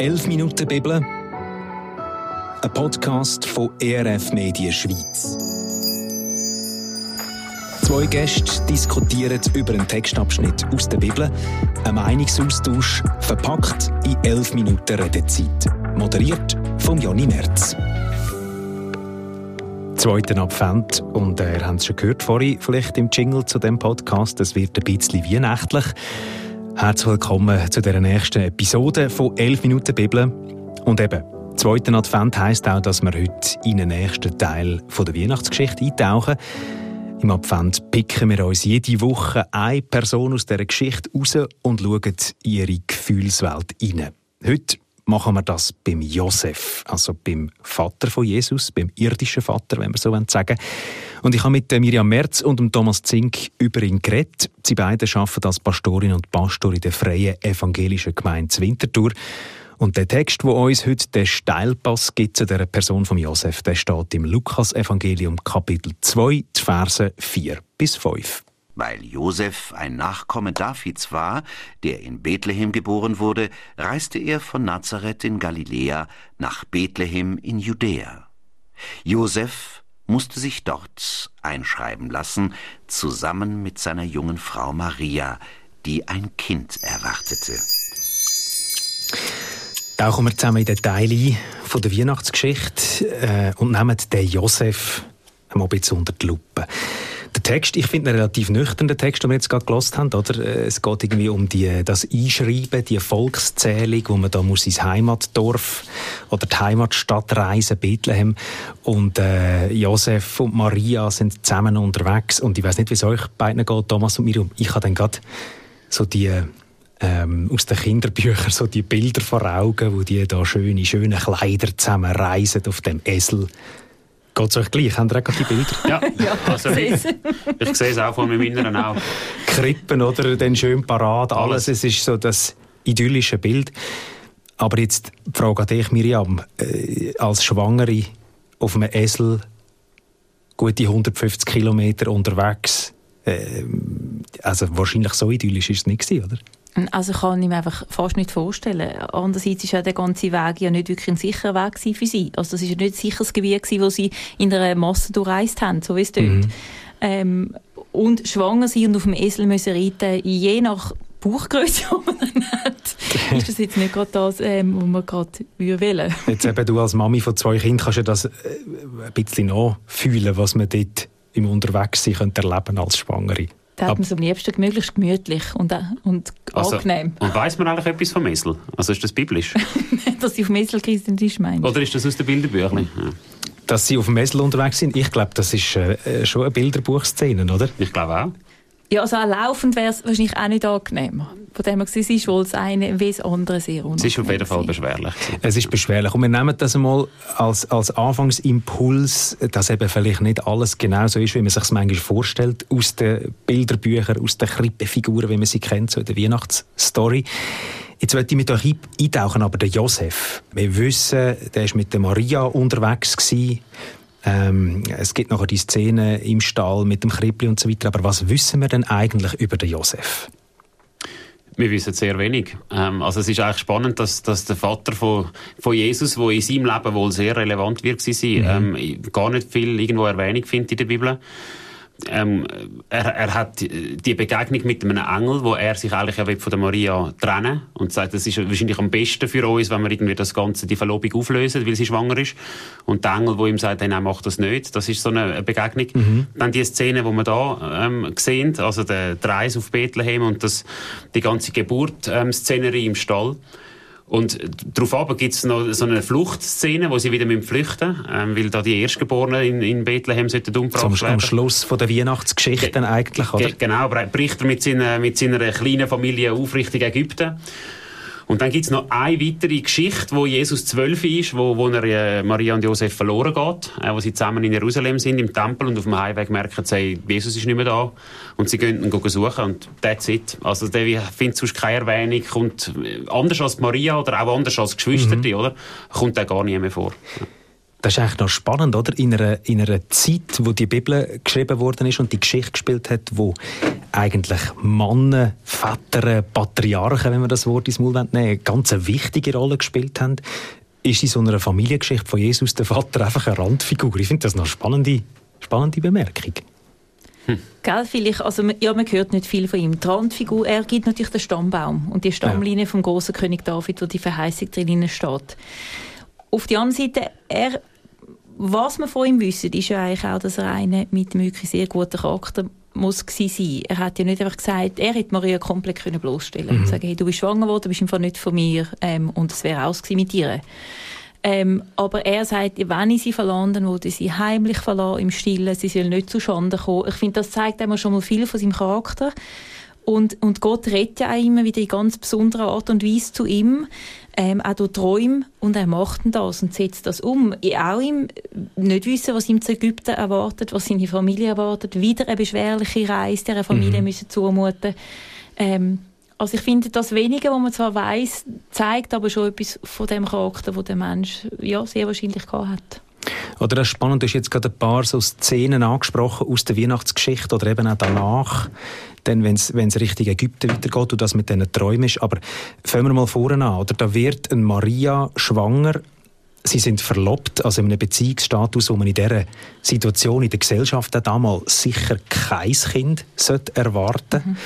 11 Minuten Bibel, ein Podcast von ERF Medien Schweiz. Zwei Gäste diskutieren über einen Textabschnitt aus der Bibel, ein Meinungsaustausch verpackt in 11 Minuten Redezeit. Moderiert von Jonny Merz. Zweiten Advent und äh, ihr habt es schon gehört vorhin, vielleicht im Jingle zu dem Podcast, es wird ein bisschen weihnachtlich. Herzlich willkommen zu der nächsten Episode von 11 Minuten Bibel. Und eben, zweiter Advent heisst auch, dass wir heute in den nächsten Teil der Weihnachtsgeschichte eintauchen. Im Advent picken wir uns jede Woche eine Person aus dieser Geschichte raus und schauen in ihre Gefühlswelt hinein. Heute machen wir das beim Josef, also beim Vater von Jesus, beim irdischen Vater, wenn wir so sagen Und ich habe mit Miriam Merz und Thomas Zink über ihn geredet. Sie beide arbeiten als Pastorin und Pastor in der Freien Evangelischen Gemeinde Winterthur. Und der Text, wo uns heute den Steilpass gibt zu der Person von Josef, der steht im Lukas-Evangelium Kapitel 2, Verse 4 bis 5. Weil Josef ein Nachkomme Davids war, der in Bethlehem geboren wurde, reiste er von Nazareth in Galiläa nach Bethlehem in Judäa. Josef musste sich dort einschreiben lassen, zusammen mit seiner jungen Frau Maria, die ein Kind erwartete. Tauchen wir zusammen in ein von der Weihnachtsgeschichte äh, und nehmen den Josef ein bisschen unter die Lupe. Der Text, ich finde einen relativ nüchternen Text, den wir jetzt gerade gelost haben. Oder? Äh, es geht irgendwie um die, das Einschreiben, die Volkszählung, wo man da muss ins Heimatdorf oder die Heimatstadt reisen, Bethlehem. Und äh, Josef und Maria sind zusammen unterwegs. Und ich weiß nicht, wie es euch beiden geht, Thomas und Miriam. Ich habe dann gerade so die ähm, aus den Kinderbüchern so die Bilder vor Augen, wo die da schöne, schöne Kleider zusammen reisen auf dem Esel Geht es euch gleich? Habt ihr auch die Bilder? Ja, ja also ich, ich sehe es auch von meinem Inneren auch. Krippen oder den schönen Parade, alles. alles. Es ist so das idyllische Bild. Aber jetzt die Frage an dich, Miriam. Äh, als Schwangere auf einem Esel gute 150 Kilometer unterwegs. Äh, also wahrscheinlich so idyllisch ist es nicht gewesen, oder? Also kann ich mir einfach fast nicht vorstellen. Andererseits war ja der ganze Weg ja nicht wirklich ein sicherer Weg für sie. Also das war ja nicht ein sicheres Gebiet, gewesen, wo sie in einer Masse durchreist haben, so wie es dort. Mhm. Ähm, und schwanger sein und auf dem Esel müssen reiten, je nach Bauchgröße, die man dann hat, ist das jetzt nicht gerade das, ähm, was man gerade wollen Jetzt eben du als Mami von zwei Kindern kannst du das äh, ein bisschen nachfühlen, was man dort im Unterwegssein erleben als Schwangere. Da hat man es am liebsten möglichst gemütlich und, äh, und also, angenehm. Und weiss man eigentlich etwas vom Esel? Also ist das biblisch? Dass sie auf dem Esel ist, meinst Oder ist das aus den Bilderbüchern? Ja. Dass sie auf dem Esel unterwegs sind, ich glaube, das ist äh, schon eine Bilderbuchszene, oder? Ich glaube auch. Ja, also auch laufend wäre es wahrscheinlich auch nicht angenehm. Von dem her es ist wohl das eine wie das andere sehr unangenehm. Es ist auf jeden Fall beschwerlich. Es ist beschwerlich. Und wir nehmen das einmal als, als Anfangsimpuls, dass eben vielleicht nicht alles genau so ist, wie man sich es manchmal vorstellt, aus den Bilderbüchern, aus den Krippefiguren, wie man sie kennt, so in der Weihnachtsstory. Jetzt möchte ich mit euch eintauchen, aber der Josef. Wir wissen, der war mit der Maria unterwegs gewesen. Ähm, es gibt noch die Szene im Stall mit dem Krippli und so weiter. Aber was wissen wir denn eigentlich über den Josef? Wir wissen sehr wenig. Ähm, also es ist eigentlich spannend, dass, dass der Vater von, von Jesus, der in seinem Leben wohl sehr relevant wird war, mhm. ähm, gar nicht viel irgendwo Erwähnung findet in der Bibel ähm, er, er, hat die Begegnung mit einem Engel, wo er sich eigentlich von der Maria trennen und sagt, das ist wahrscheinlich am besten für uns, wenn wir irgendwie das Ganze, die Verlobung auflösen, weil sie schwanger ist. Und der Engel, wo ihm sagt, nein, mach das nicht. Das ist so eine Begegnung. Mhm. Dann die Szene, wo wir da ähm, sehen, also der, Reis auf Bethlehem und das, die ganze Geburt-Szenerie ähm, im Stall. Und darauf gibt es noch so eine Fluchtszene, wo sie wieder flüchten müssen, ähm, weil da die Erstgeborenen in, in Bethlehem sollten umgebracht werden. Am Schluss von der Weihnachtsgeschichte Ge eigentlich, oder? genau, bricht er mit seiner, mit seiner kleinen Familie auf Richtung Ägypten. Und dann gibt es noch eine weitere Geschichte, wo Jesus zwölf ist, wo, wo er äh, Maria und Josef verloren geht, äh, wo sie zusammen in Jerusalem sind, im Tempel, und auf dem Heimweg merken sie, Jesus ist nicht mehr da. Und sie gehen ihn suchen und that's it. Also der findet sonst keine Erwähnung, kommt äh, anders als Maria oder auch anders als Geschwister, mhm. oder? Kommt er gar nie mehr vor. Das ist eigentlich noch spannend, oder? In einer, in einer Zeit, wo die Bibel geschrieben worden ist und die Geschichte gespielt hat, wo eigentlich Männer, Väter, Patriarchen, wenn man das Wort ins Mund nehmen, eine ganz wichtige Rolle gespielt haben, ist in so einer Familiengeschichte von Jesus der Vater einfach eine Randfigur. Ich finde das eine spannende, spannende Bemerkung. Hm. Gell, vielleicht, also, ja, man hört nicht viel von ihm. Die Randfigur, er gibt natürlich den Stammbaum und die Stammlinie ja. vom großen König David, wo die Verheißung drin steht. Auf der anderen Seite, er, was man von ihm wissen, ist ja eigentlich auch, dass er einer mit einem wirklich sehr guten Charakter muss sein. Er hat ja nicht einfach gesagt, er hätte Maria komplett können bloßstellen mhm. und sagen, hey, du bist schwanger geworden, bist einfach nicht von mir ähm, und es wäre aus mit dir. Ähm, aber er sagt, wenn ich sie verlasse, dann würde ich sie heimlich verlassen, im Stillen, sie soll nicht zu Schande kommen. Ich finde, das zeigt einmal schon mal viel von seinem Charakter. Und, und Gott redet ja auch immer wieder in ganz besonderer Art und Weise zu ihm, ähm, auch durch Träume, und er macht das und setzt das um. Ich auch ihm nicht wissen, was ihm zu Ägypten erwartet, was seine Familie erwartet, wieder eine beschwerliche Reise dieser Familie mhm. müssen zumuten. Ähm, also ich finde, das Wenige, was man zwar weiß, zeigt aber schon etwas von dem Charakter, den der Mensch ja, sehr wahrscheinlich gehabt hat. Oder das Spannende ist jetzt gerade ein paar so Szenen angesprochen aus der Weihnachtsgeschichte oder eben auch danach, dann, wenn es Richtung Ägypten weitergeht und das mit diesen Träumen ist. Aber fangen wir mal vorne an. Oder? Da wird eine Maria schwanger Sie sind verlobt, also in einem Beziehungsstatus, wo man in dieser Situation in der Gesellschaft auch damals sicher kein Kind sollte erwarten mhm.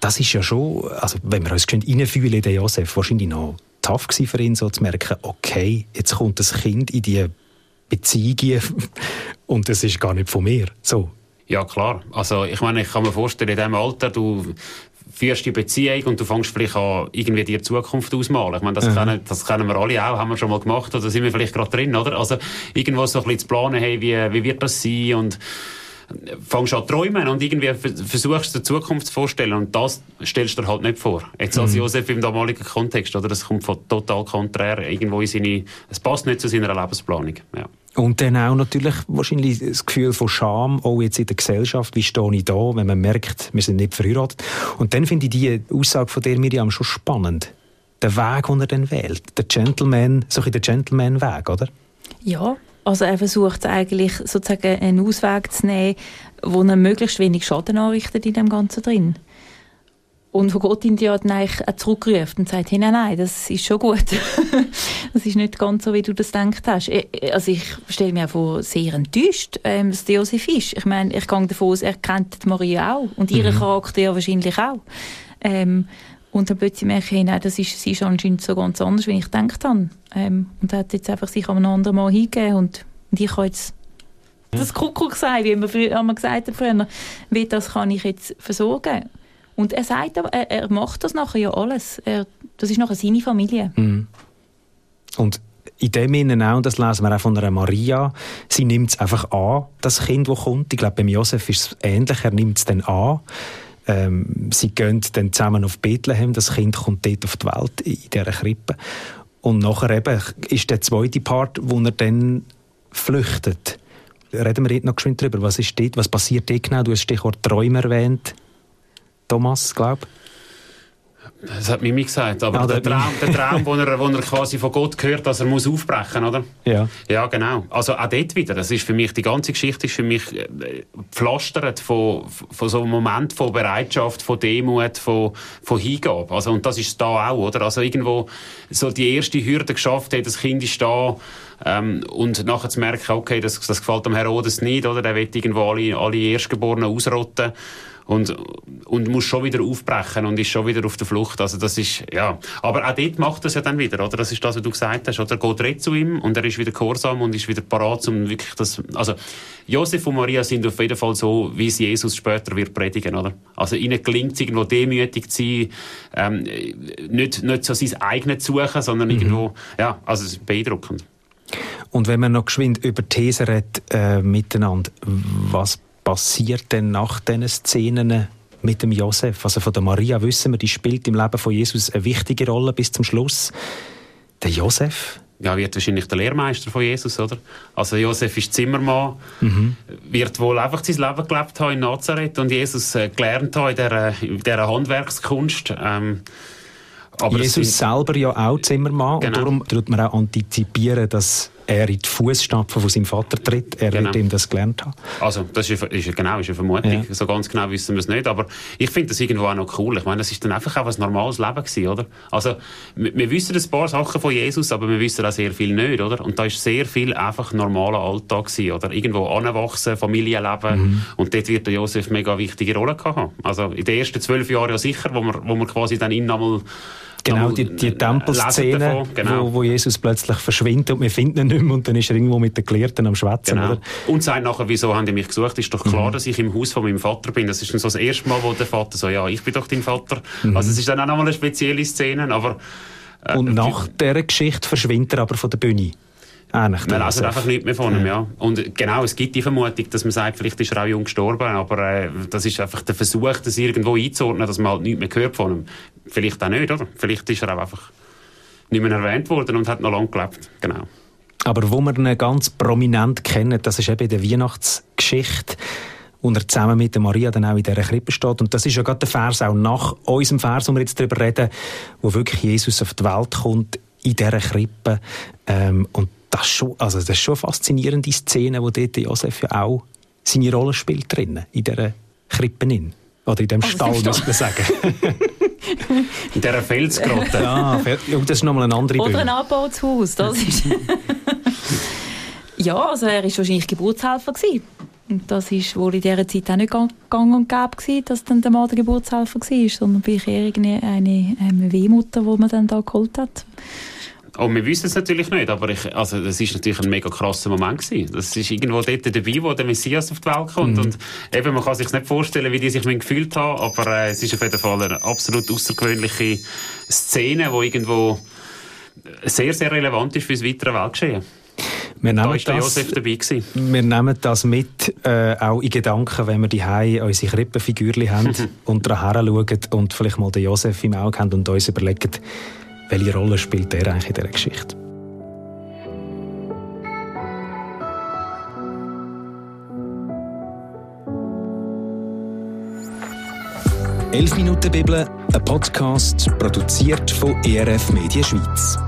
Das ist ja schon, also wenn wir uns reinfühlen in den Josef, wahrscheinlich noch tough für ihn, so zu merken, okay, jetzt kommt das Kind in die Beziehung und es ist gar nicht von mir. So. Ja, klar. Also, ich meine, ich kann mir vorstellen, in diesem Alter, du führst die Beziehung und du fängst vielleicht an, irgendwie die Zukunft ausmalen. Ich meine, das, mhm. kennen, das kennen wir alle auch, haben wir schon mal gemacht, oder sind wir vielleicht gerade drin, oder? Also, irgendwo so ein bisschen zu planen, hey, wie, wie wird das sein und fängst an zu träumen und irgendwie versuchst die Zukunft zu vorstellen und das stellst du dir halt nicht vor. Jetzt als mhm. Josef im damaligen Kontext, oder? Das kommt von total konträr irgendwo in seine, es passt nicht zu seiner Lebensplanung, ja. Und dann auch natürlich wahrscheinlich das Gefühl von Scham, auch jetzt in der Gesellschaft, wie stehe ich da, wenn man merkt, wir sind nicht verheiratet. Und dann finde ich die Aussage von der Miriam schon spannend. Der Weg, den er dann wählt. Der Gentleman, so ein der Gentleman-Weg, oder? Ja, also er versucht eigentlich sozusagen einen Ausweg zu nehmen, wo er möglichst wenig Schaden anrichtet in dem Ganzen drin. Und von Gott ihn ja dann eigentlich auch zurückruft und sagt, hey, nein, nein, das ist schon gut. das ist nicht ganz so, wie du das gedacht hast. Also ich stelle mir vor, sehr enttäuscht, ähm, dass Josef ist. Ich meine, ich gehe davon aus, er kennt Maria auch und ihren mhm. Charakter ja wahrscheinlich auch. Ähm, und dann plötzlich merke ich, nein, das ist, sie ist anscheinend so ganz anders, wie ich gedacht habe. Ähm, und hat jetzt einfach sich an einem anderen Mal hingegeben und, und ich habe jetzt das Kuckuck sein, wie man früher haben gesagt früher, wie das kann ich jetzt versorgen. Und er sagt er, er macht das nachher ja alles. Er, das ist nachher seine Familie. Mhm. Und in dem Sinne auch, und das lesen wir auch von einer Maria, sie nimmt es einfach an, das Kind, das kommt. Ich glaube, beim Josef ist es ähnlich, er nimmt es dann an. Ähm, sie gehen dann zusammen auf Bethlehem, das Kind kommt dort auf die Welt, in dieser Krippe. Und nachher eben ist der zweite Part, wo er dann flüchtet. Reden wir jetzt noch geschwind darüber, was ist dort, was passiert dort genau? Du hast das Stichwort Träume erwähnt, Thomas, glaube ich. Das hat Mimi gesagt, aber ja, der, Traum, der Traum, wo er, wo er quasi von Gott hört, dass er muss aufbrechen, oder? Ja. Ja, genau. Also auch dort wieder, das ist für mich, die ganze Geschichte ist für mich äh, pflastert von, von so einem Moment von Bereitschaft, von Demut, von, von Hingabe. Also, und das ist da auch, oder? Also irgendwo so die erste Hürde geschafft hat, das Kind ist da, ähm, und nachher zu merken, okay, das, das gefällt dem Herodes nicht, oder? Der will irgendwo alle, alle Erstgeborenen ausrotten und, und muss schon wieder aufbrechen und ist schon wieder auf der Flucht. Also das ist, ja. Aber auch dort macht er es ja dann wieder, oder? Das ist das, was du gesagt hast, oder? Er geht recht zu ihm und er ist wieder gehorsam und ist wieder parat, um wirklich das, also, Josef und Maria sind auf jeden Fall so, wie es Jesus später wird predigen, oder? Also ihnen gelingt es irgendwo demütig zu sein, ähm, nicht, nicht so sein eigenes zu suchen, sondern mhm. irgendwo, ja, also es ist beeindruckend. Und wenn man noch geschwind über These redet, äh, miteinander, was passiert denn nach diesen Szenen mit dem Josef? Also von der Maria wissen wir, die spielt im Leben von Jesus eine wichtige Rolle bis zum Schluss. Der Josef? Ja, wird wahrscheinlich der Lehrmeister von Jesus, oder? Also Josef ist Zimmermann, mhm. wird wohl einfach sein Leben gelebt haben in Nazareth und Jesus äh, gelernt haben in dieser, in dieser Handwerkskunst. Ähm, aber Jesus selber ja auch Zimmermann genau. und darum tut man auch antizipieren, dass er in die Fußstapfen von seinem Vater tritt. Er genau. wird ihm das gelernt haben. Also, das ist, ist genau, ist eine Vermutung. Ja. So ganz genau wissen wir es nicht. Aber ich finde das irgendwo auch noch cool. Ich meine, das ist dann einfach auch ein normales Leben gewesen, oder? Also, wir, wir wissen ein paar Sachen von Jesus, aber wir wissen auch sehr viel nicht, oder? Und da ist sehr viel einfach normaler Alltag gewesen, oder? Irgendwo anwachsen, Familienleben. Mhm. Und dort wird der Josef mega wichtige Rolle gehabt haben. Also, in den ersten zwölf Jahren ja sicher, wo wir, wo wir quasi dann ihn einmal Genau, die, die Tempelszene, genau. wo, wo Jesus plötzlich verschwindet und wir finden ihn nicht mehr und dann ist er irgendwo mit den Gelehrten am Schwätzen. Genau. Und sagt nachher, wieso haben die mich gesucht? Ist doch klar, mhm. dass ich im Haus von meinem Vater bin. Das ist dann so das erste Mal, wo der Vater so, ja, ich bin doch dein Vater. Mhm. Also es ist dann auch nochmal eine spezielle Szene, aber... Äh, und nach dieser Geschichte verschwindet er aber von der Bühne. Ähnlich man lesen einfach nicht mehr von ihm, ja. Und genau, es gibt die Vermutung, dass man sagt, vielleicht ist er auch jung gestorben, aber äh, das ist einfach der Versuch, das irgendwo einzuordnen, dass man halt nichts mehr gehört von ihm. Vielleicht auch nicht, oder? Vielleicht ist er auch einfach nicht mehr erwähnt worden und hat noch lange gelebt, genau. Aber wo wir ihn ganz prominent kennen, das ist eben in der Weihnachtsgeschichte, und er zusammen mit der Maria dann auch in dieser Krippe steht. Und das ist ja gerade der Vers auch nach unserem Vers, wo wir jetzt darüber reden, wo wirklich Jesus auf die Welt kommt, in dieser Krippe. Ähm, und das, schon, also das ist schon eine faszinierende Szene, wo dort Josef ja auch seine Rolle spielt drinnen, in dieser Krippe. Oder in dem oh, Stall, muss man sagen. in dieser Felsgrotte. Ja, das ist nochmal eine andere Oder ein Abbautes das ist... ja, also er war wahrscheinlich Geburtshelfer. Gewesen. Und das war wohl in dieser Zeit auch nicht gang und gäbe gewesen, dass dann der Mann der Geburtshelfer war, sondern vielleicht eher eine, eine, eine Wehmutter, die man dann da geholt hat. Oh, wir wissen es natürlich nicht, aber ich, also, das ist natürlich ein mega krasser Moment gewesen. Das ist irgendwo dort dabei, wo der Messias auf die Welt kommt. Mhm. Und eben, man kann sich nicht vorstellen, wie die sich gefühlt haben, aber äh, es ist auf jeden Fall eine absolut außergewöhnliche Szene, die irgendwo sehr, sehr relevant ist für das weitere Weltgeschehen. Wir nehmen, da ist das, Josef dabei gewesen. wir nehmen das mit, äh, auch in Gedanken, wenn wir die unsere Krippenfigürchen haben und daran schauen und vielleicht mal den Josef im Auge haben und uns überlegen, welche Rolle spielt der eigentlich in dieser Geschichte? «11 Minuten Bibel», ein Podcast, produziert von ERF Media Schweiz.